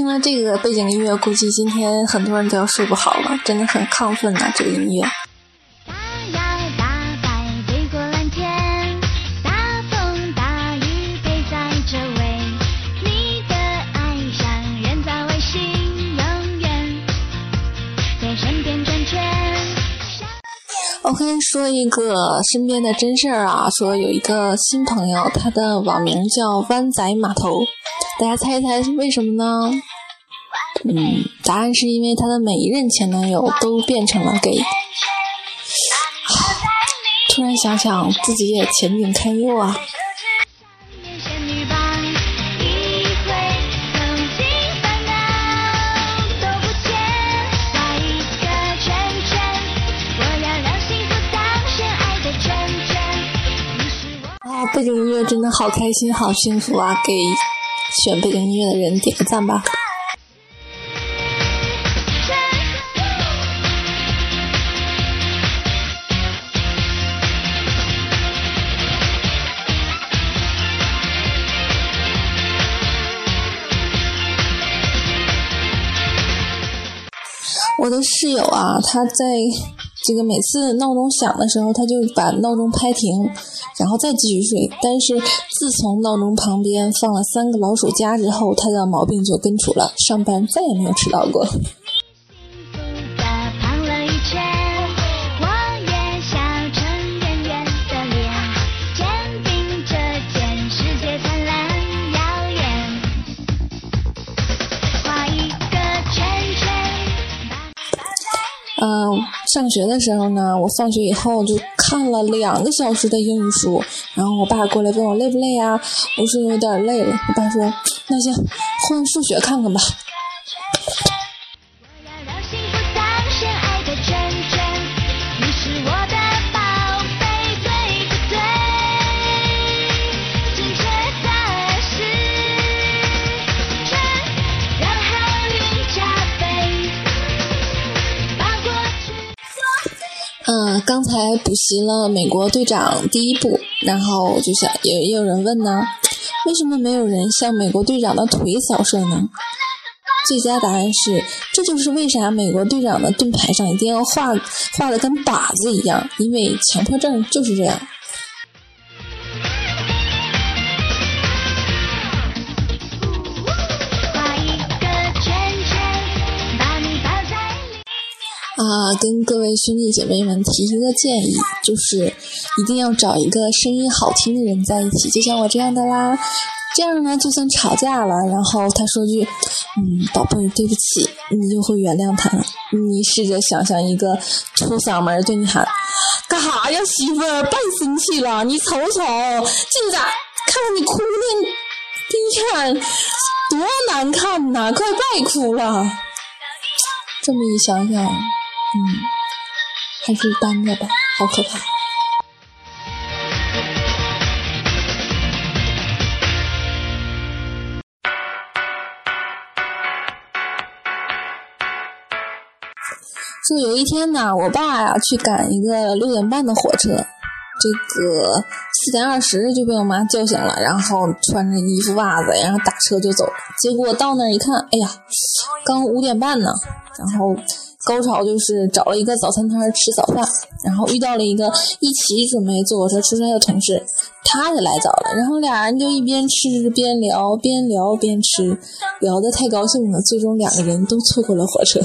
听了这个背景音乐，估计今天很多人都要睡不好了，真的很亢奋呐，这个音乐。OK，说一个身边的真事儿啊，说有一个新朋友，他的网名叫湾仔码头，大家猜一猜是为什么呢？嗯，答案是因为她的每一任前男友都变成了 gay。突然想想，自己也前景堪忧啊。背景音乐真的好开心，好幸福啊！给选背景音乐的人点个赞吧。我的室友啊，他在。这个每次闹钟响的时候，他就把闹钟拍停，然后再继续睡。但是自从闹钟旁边放了三个老鼠夹之后，他的毛病就根除了，上班再也没有迟到过。上学的时候呢，我放学以后就看了两个小时的英语书，然后我爸过来问我累不累啊？我说有点累了。我爸说：“那行，换数学看看吧。”刚才补习了《美国队长》第一部，然后就想也也有人问呢，为什么没有人向美国队长的腿扫射呢？最佳答案是，这就是为啥美国队长的盾牌上一定要画画的跟靶子一样，因为强迫症就是这样。啊，跟各位兄弟姐妹们提一个建议，就是一定要找一个声音好听的人在一起，就像我这样的啦。这样呢，就算吵架了，然后他说句“嗯，宝贝，对不起”，你就会原谅他。你试着想象一个粗嗓门对你喊：“干哈呀，媳妇儿，别生气了，你瞅瞅，镜子，看着你哭的，你看多难看呐，快别哭了。”这么一想想。嗯，还是单着吧，好可怕。说有一天呢，我爸呀去赶一个六点半的火车，这个四点二十就被我妈叫醒了，然后穿着衣服袜子，然后打车就走。结果到那儿一看，哎呀，刚五点半呢，然后。高潮就是找了一个早餐摊吃早饭，然后遇到了一个一起准备坐火车出差的同事，他也来早了，然后俩人就一边吃边聊，边聊边吃，聊得太高兴了，最终两个人都错过了火车。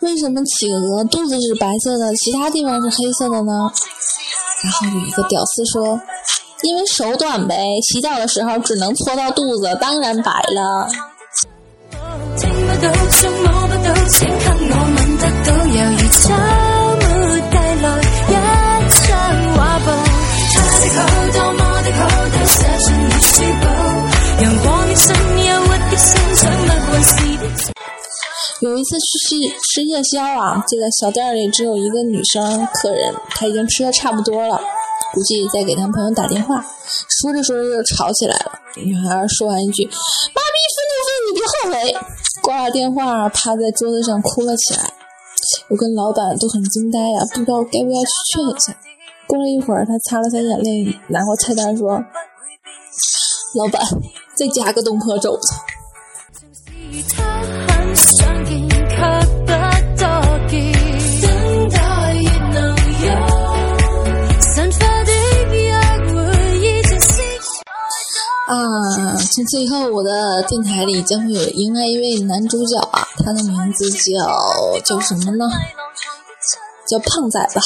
为什么企鹅肚子是白色的，其他地方是黑色的呢？然后有一个屌丝说：“因为手短呗，洗澡的时候只能搓到肚子，当然白了。”有一次去吃吃夜宵啊，这个小店里只有一个女生客人，她已经吃的差不多了，估计在给男朋友打电话。说着说着又吵起来了，女孩说完一句“妈咪，分就分，你别后悔”，挂了电话，趴在桌子上哭了起来。我跟老板都很惊呆呀，不知道该不该去劝一下。过了一会儿，她擦了擦眼泪，拿过菜单说：“老板，再加个东坡肘子。”啊，从此以后，我的电台里将会有迎来一位男主角啊，他的名字叫叫什么呢？叫胖仔吧。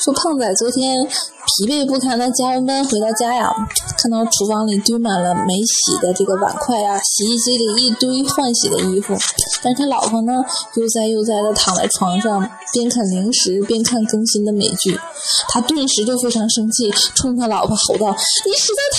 说胖仔昨天疲惫不堪的加完班回到家呀，看到厨房里堆满了没洗的这个碗筷啊，洗衣机里一堆换洗的衣服，但是他老婆呢悠哉悠哉的躺在床上，边啃零食边看更新的美剧，他顿时就非常生气，冲他老婆吼道：“你实在太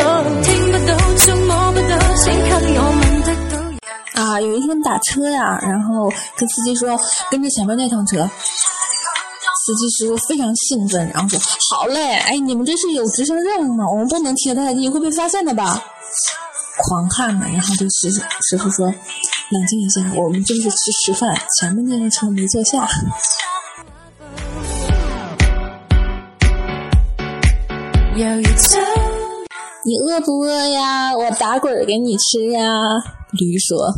打车呀，然后跟司机说跟着前面那趟车。司机师傅非常兴奋，然后说：“好嘞，哎，你们这是有执行任务吗？我们不能贴太近，会被发现的吧？”狂汗呢，然后对师师傅说：“冷静一下，我们就是去吃饭，前面那个车没坐下。”你饿不饿呀？我打滚给你吃呀。驴说：“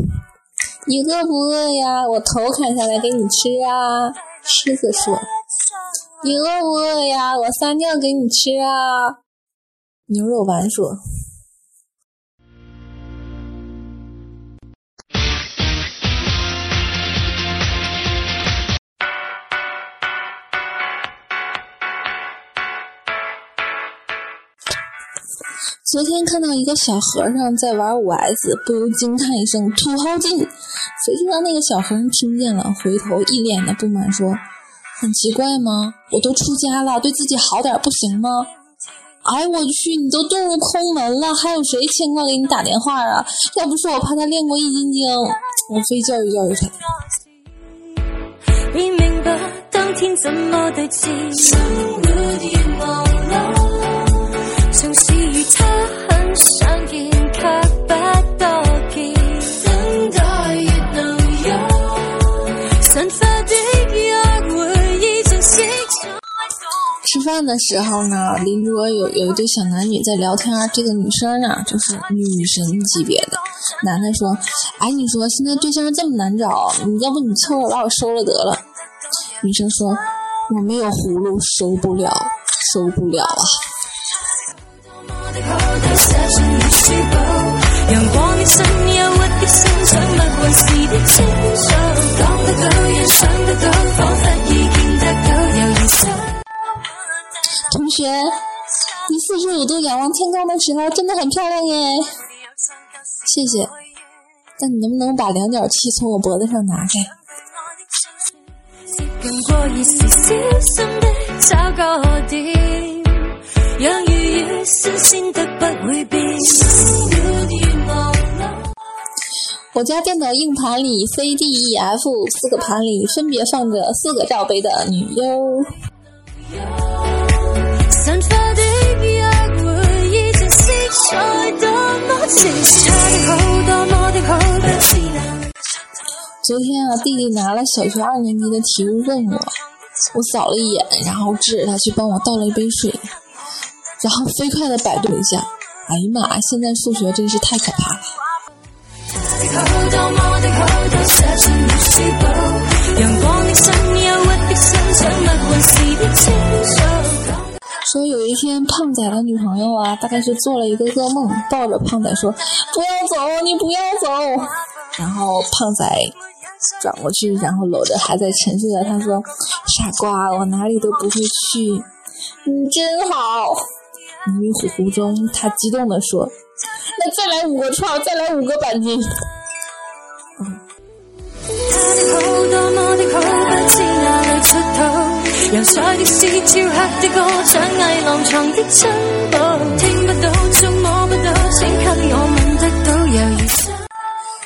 你饿不饿呀？我头砍下来给你吃啊。”狮子说。你饿不饿呀？我撒尿给你吃啊！牛肉丸说。昨天看到一个小和尚在玩五 S，不由惊叹一声“土豪金”，谁知道那个小和尚听见了，回头一脸的不满说。很奇怪吗？我都出家了，对自己好点不行吗？哎，我去，你都遁入空门了，还有谁牵挂给你打电话啊？要不是我怕他练过易筋经，我非教育教育他。吃饭的时候呢，邻桌有有一对小男女在聊天。这个女生呢，就是女神级别的。男的说：“哎，你说现在对象这么难找，你要不你凑合把我收了得了。”女生说：“我没有葫芦，收不了，收不了啊。”同学，你四十五度仰望天空的时候真的很漂亮耶！谢谢。但你能不能把量角器从我脖子上拿开？我家电脑硬盘里 C D E F 四个盘里分别放着四个罩杯的女优。昨天啊，弟弟拿了小学二年级的题目问我，我扫了一眼，然后指着他去帮我倒了一杯水，然后飞快的百度一下，哎呀妈，现在数学真是太可怕了。说有一天，胖仔的女朋友啊，大概是做了一个噩梦，抱着胖仔说：“不要走，你不要走。”然后胖仔转过去，然后搂着还在沉睡的他说：“傻瓜，我哪里都不会去，你真好。”迷迷糊糊中，他激动地说：“那再来五个串，再来五个板筋。”的的歌，像危浪床的珍宝，听不到，触摸不到，请给我吻得到。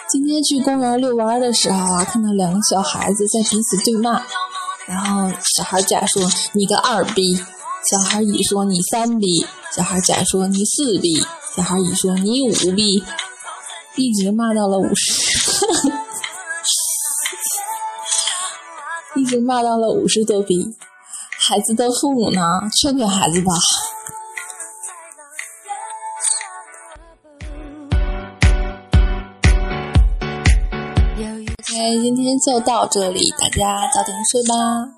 今天去公园遛弯的时候啊，看到两个小孩子在彼此对骂，然后小孩甲说：“你个二逼。”小孩乙说：“你三逼。”小孩甲说：“你四逼。”小孩乙说：“你五逼。”一直骂到了五十，一直骂到了五十多逼。孩子的父母呢，劝劝孩子吧。OK，今天就到这里，大家早点睡吧。